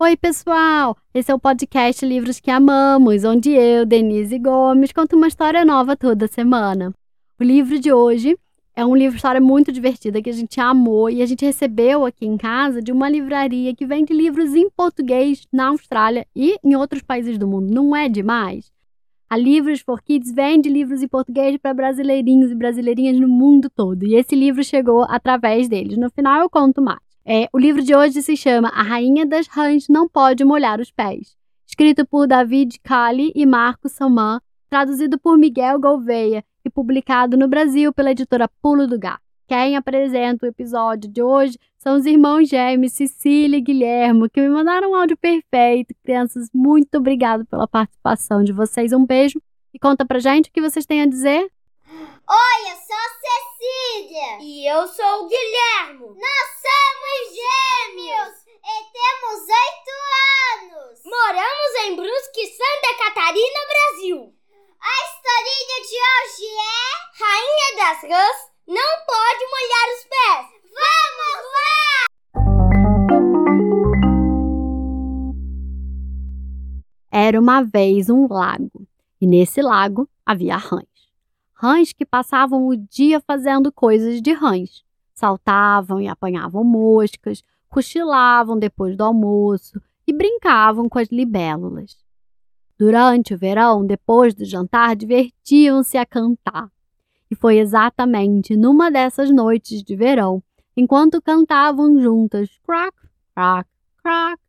Oi, pessoal! Esse é o podcast Livros que Amamos, onde eu, Denise Gomes, conto uma história nova toda semana. O livro de hoje é um livro história muito divertida que a gente amou e a gente recebeu aqui em casa de uma livraria que vende livros em português na Austrália e em outros países do mundo. Não é demais? A Livros for Kids vende livros em português para brasileirinhos e brasileirinhas no mundo todo. E esse livro chegou através deles. No final eu conto mais. É, o livro de hoje se chama A Rainha das Rãs Não Pode Molhar os Pés, escrito por David Cali e Marco Saman, traduzido por Miguel Gouveia e publicado no Brasil pela editora Pulo do Gato. Quem apresenta o episódio de hoje são os irmãos gêmeos Cecília e Guilhermo, que me mandaram um áudio perfeito. Crianças, muito obrigado pela participação de vocês. Um beijo e conta pra gente o que vocês têm a dizer. Oi, eu sou a Cecília. E eu sou o Guilhermo. Era uma vez um lago, e nesse lago havia rãs rãs que passavam o dia fazendo coisas de rãs. Saltavam e apanhavam moscas, cochilavam depois do almoço e brincavam com as libélulas. Durante o verão, depois do jantar, divertiam-se a cantar. E foi exatamente numa dessas noites de verão, enquanto cantavam juntas crack, crack, crack,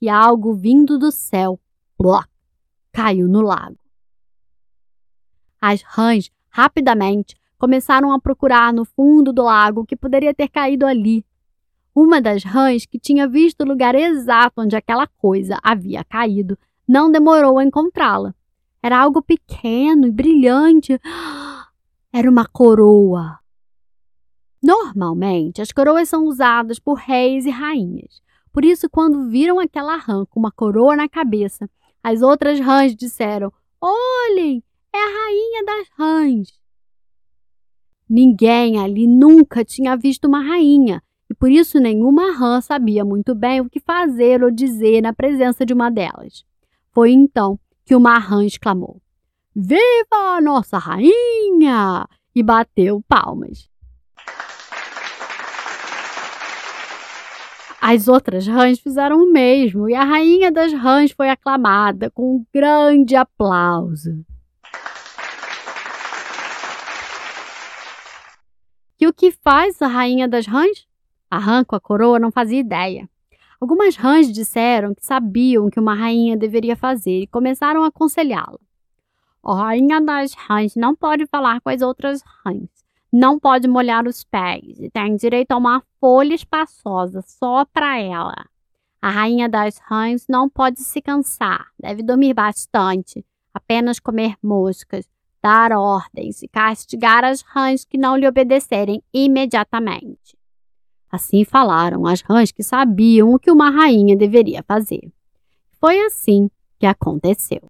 que algo vindo do céu, ploc, caiu no lago. As rãs Rapidamente, começaram a procurar no fundo do lago o que poderia ter caído ali. Uma das rãs, que tinha visto o lugar exato onde aquela coisa havia caído, não demorou a encontrá-la. Era algo pequeno e brilhante. Era uma coroa. Normalmente, as coroas são usadas por reis e rainhas. Por isso, quando viram aquela rã com uma coroa na cabeça, as outras rãs disseram: Olhem, é a rainha das rãs. Ninguém ali nunca tinha visto uma rainha, e por isso nenhuma rã sabia muito bem o que fazer ou dizer na presença de uma delas. Foi então que uma rã exclamou: Viva a nossa rainha! e bateu palmas. As outras rãs fizeram o mesmo e a rainha das rãs foi aclamada com um grande aplauso. E o que faz a rainha das rãs? A rã com a coroa não fazia ideia. Algumas rãs disseram que sabiam o que uma rainha deveria fazer e começaram a aconselhá-la. A rainha das rãs não pode falar com as outras rãs, não pode molhar os pés e tem direito a uma folha espaçosa só para ela. A rainha das rãs não pode se cansar, deve dormir bastante, apenas comer moscas dar ordens e castigar as rãs que não lhe obedecerem imediatamente. Assim falaram as rãs que sabiam o que uma rainha deveria fazer. Foi assim que aconteceu.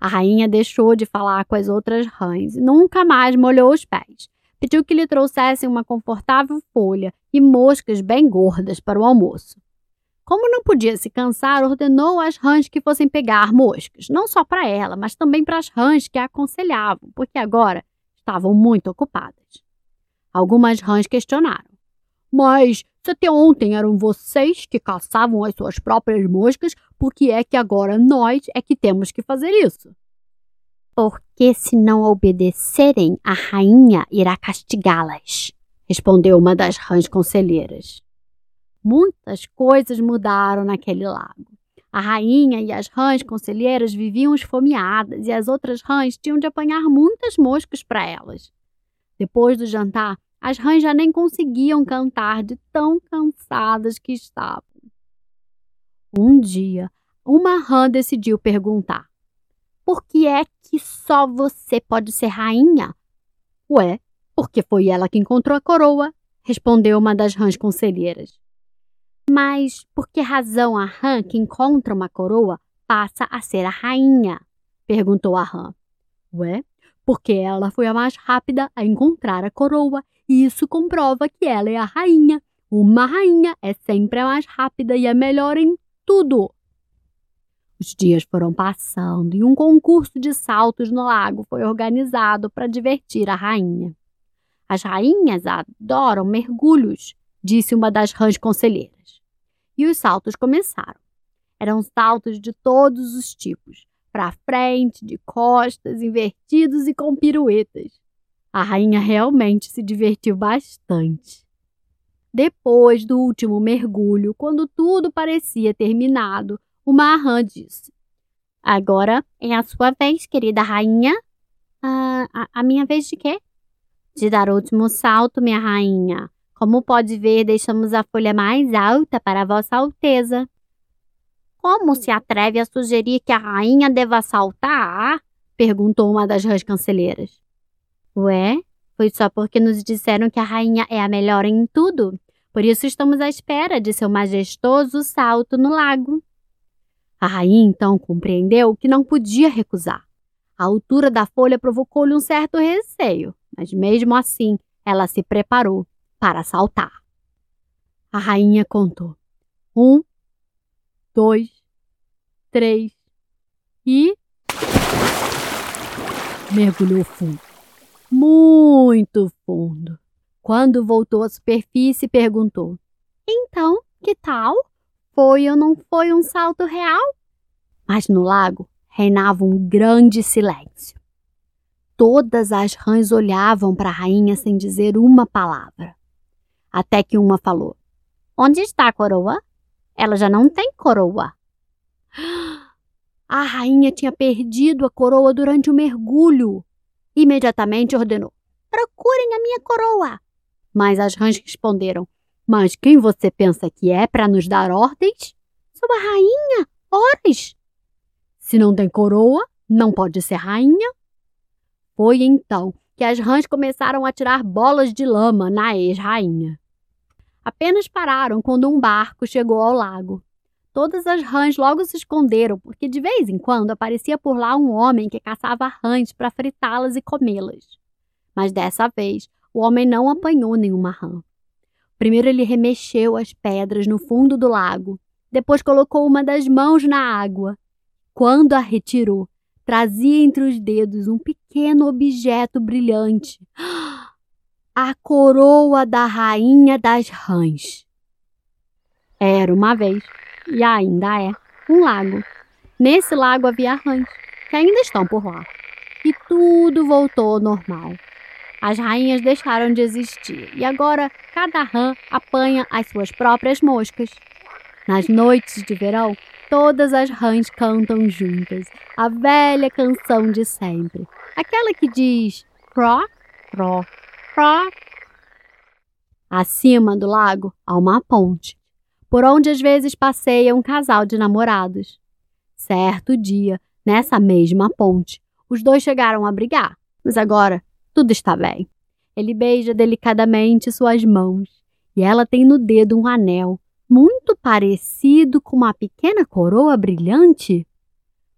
A rainha deixou de falar com as outras rãs e nunca mais molhou os pés. Pediu que lhe trouxessem uma confortável folha e moscas bem gordas para o almoço. Como não podia se cansar, ordenou às rãs que fossem pegar moscas, não só para ela, mas também para as rãs que a aconselhavam, porque agora estavam muito ocupadas. Algumas rãs questionaram: Mas se até ontem eram vocês que caçavam as suas próprias moscas, por que é que agora nós é que temos que fazer isso? Porque se não obedecerem, a rainha irá castigá-las, respondeu uma das rãs conselheiras. Muitas coisas mudaram naquele lago. A rainha e as rãs conselheiras viviam esfomeadas e as outras rãs tinham de apanhar muitas moscas para elas. Depois do jantar, as rãs já nem conseguiam cantar de tão cansadas que estavam. Um dia, uma rã decidiu perguntar: Por que é que só você pode ser rainha? Ué, porque foi ela que encontrou a coroa, respondeu uma das rãs conselheiras. Mas por que razão a rã que encontra uma coroa passa a ser a rainha? perguntou a rã. Ué, porque ela foi a mais rápida a encontrar a coroa, e isso comprova que ela é a rainha. Uma rainha é sempre a mais rápida e a melhor em tudo. Os dias foram passando e um concurso de saltos no lago foi organizado para divertir a rainha. As rainhas adoram mergulhos, disse uma das rãs conselheiras. E os saltos começaram. Eram saltos de todos os tipos, para frente, de costas, invertidos e com piruetas. A rainha realmente se divertiu bastante. Depois do último mergulho, quando tudo parecia terminado, uma rã disse: Agora é a sua vez, querida rainha. Ah, a, a minha vez de quê? De dar o último salto, minha rainha. Como pode ver, deixamos a folha mais alta para Vossa Alteza. Como se atreve a sugerir que a rainha deva saltar? perguntou uma das rãs canceleiras. Ué, foi só porque nos disseram que a rainha é a melhor em tudo. Por isso estamos à espera de seu majestoso salto no lago. A rainha então compreendeu que não podia recusar. A altura da folha provocou-lhe um certo receio, mas mesmo assim ela se preparou para saltar. A rainha contou: um, dois, três e. mergulhou fundo. Muito fundo. Quando voltou à superfície, perguntou: Então, que tal? Ou não foi um salto real? Mas no lago reinava um grande silêncio. Todas as rãs olhavam para a rainha sem dizer uma palavra. Até que uma falou: Onde está a coroa? Ela já não tem coroa. A rainha tinha perdido a coroa durante o mergulho. Imediatamente ordenou: Procurem a minha coroa. Mas as rãs responderam: Mas quem você pensa que é para nos dar ordens? Sou a rainha, horas. Se não tem coroa, não pode ser rainha. Foi então que as rãs começaram a tirar bolas de lama na ex-rainha. Apenas pararam quando um barco chegou ao lago. Todas as rãs logo se esconderam, porque de vez em quando aparecia por lá um homem que caçava rãs para fritá-las e comê-las. Mas dessa vez, o homem não apanhou nenhuma rã. Primeiro ele remexeu as pedras no fundo do lago, depois colocou uma das mãos na água. Quando a retirou, trazia entre os dedos um pequeno objeto brilhante. a coroa da rainha das rãs. Era uma vez, e ainda é, um lago. Nesse lago havia rãs, que ainda estão por lá. E tudo voltou ao normal. As rainhas deixaram de existir. E agora cada rã apanha as suas próprias moscas. Nas noites de verão, todas as rãs cantam juntas. A velha canção de sempre, aquela que diz croc, croc, Acima do lago há uma ponte, por onde às vezes passeia um casal de namorados. Certo dia, nessa mesma ponte, os dois chegaram a brigar, mas agora tudo está bem. Ele beija delicadamente suas mãos e ela tem no dedo um anel muito parecido com uma pequena coroa brilhante.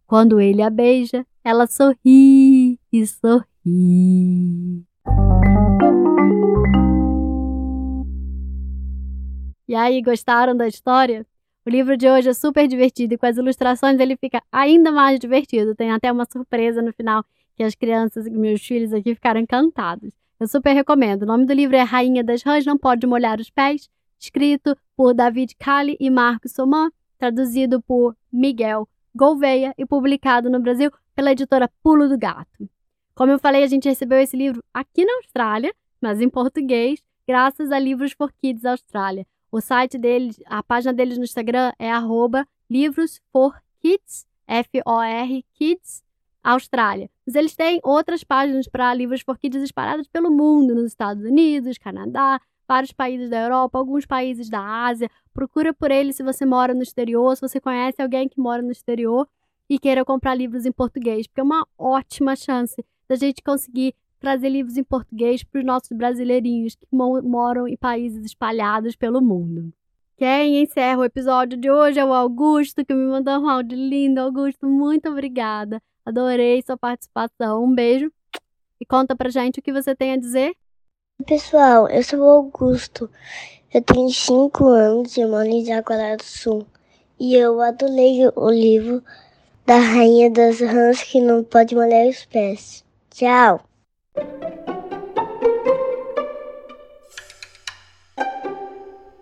Quando ele a beija, ela sorri e sorri. E aí, gostaram da história? O livro de hoje é super divertido e com as ilustrações ele fica ainda mais divertido. Tem até uma surpresa no final que as crianças e meus filhos aqui ficaram encantados. Eu super recomendo. O nome do livro é Rainha das Rãs Não Pode Molhar os Pés, escrito por David Cali e Marcos Soman, traduzido por Miguel Gouveia e publicado no Brasil pela editora Pulo do Gato. Como eu falei, a gente recebeu esse livro aqui na Austrália, mas em português, graças a Livros for Kids Austrália. O site deles, a página deles no Instagram é arroba livros for kids, F-O-R Kids, Austrália. Mas eles têm outras páginas para livros for kids espalhados pelo mundo, nos Estados Unidos, Canadá, vários países da Europa, alguns países da Ásia. Procura por eles se você mora no exterior, se você conhece alguém que mora no exterior e queira comprar livros em português, porque é uma ótima chance da gente conseguir trazer livros em português para os nossos brasileirinhos que moram em países espalhados pelo mundo. Quem encerra o episódio de hoje é o Augusto, que me mandou um áudio lindo. Augusto, muito obrigada. Adorei sua participação. Um beijo. E conta pra gente o que você tem a dizer. Pessoal, eu sou o Augusto. Eu tenho 5 anos e moro em Jaguará do Sul. e eu adorei o livro da Rainha das Rãs que não pode molhar os pés. Tchau!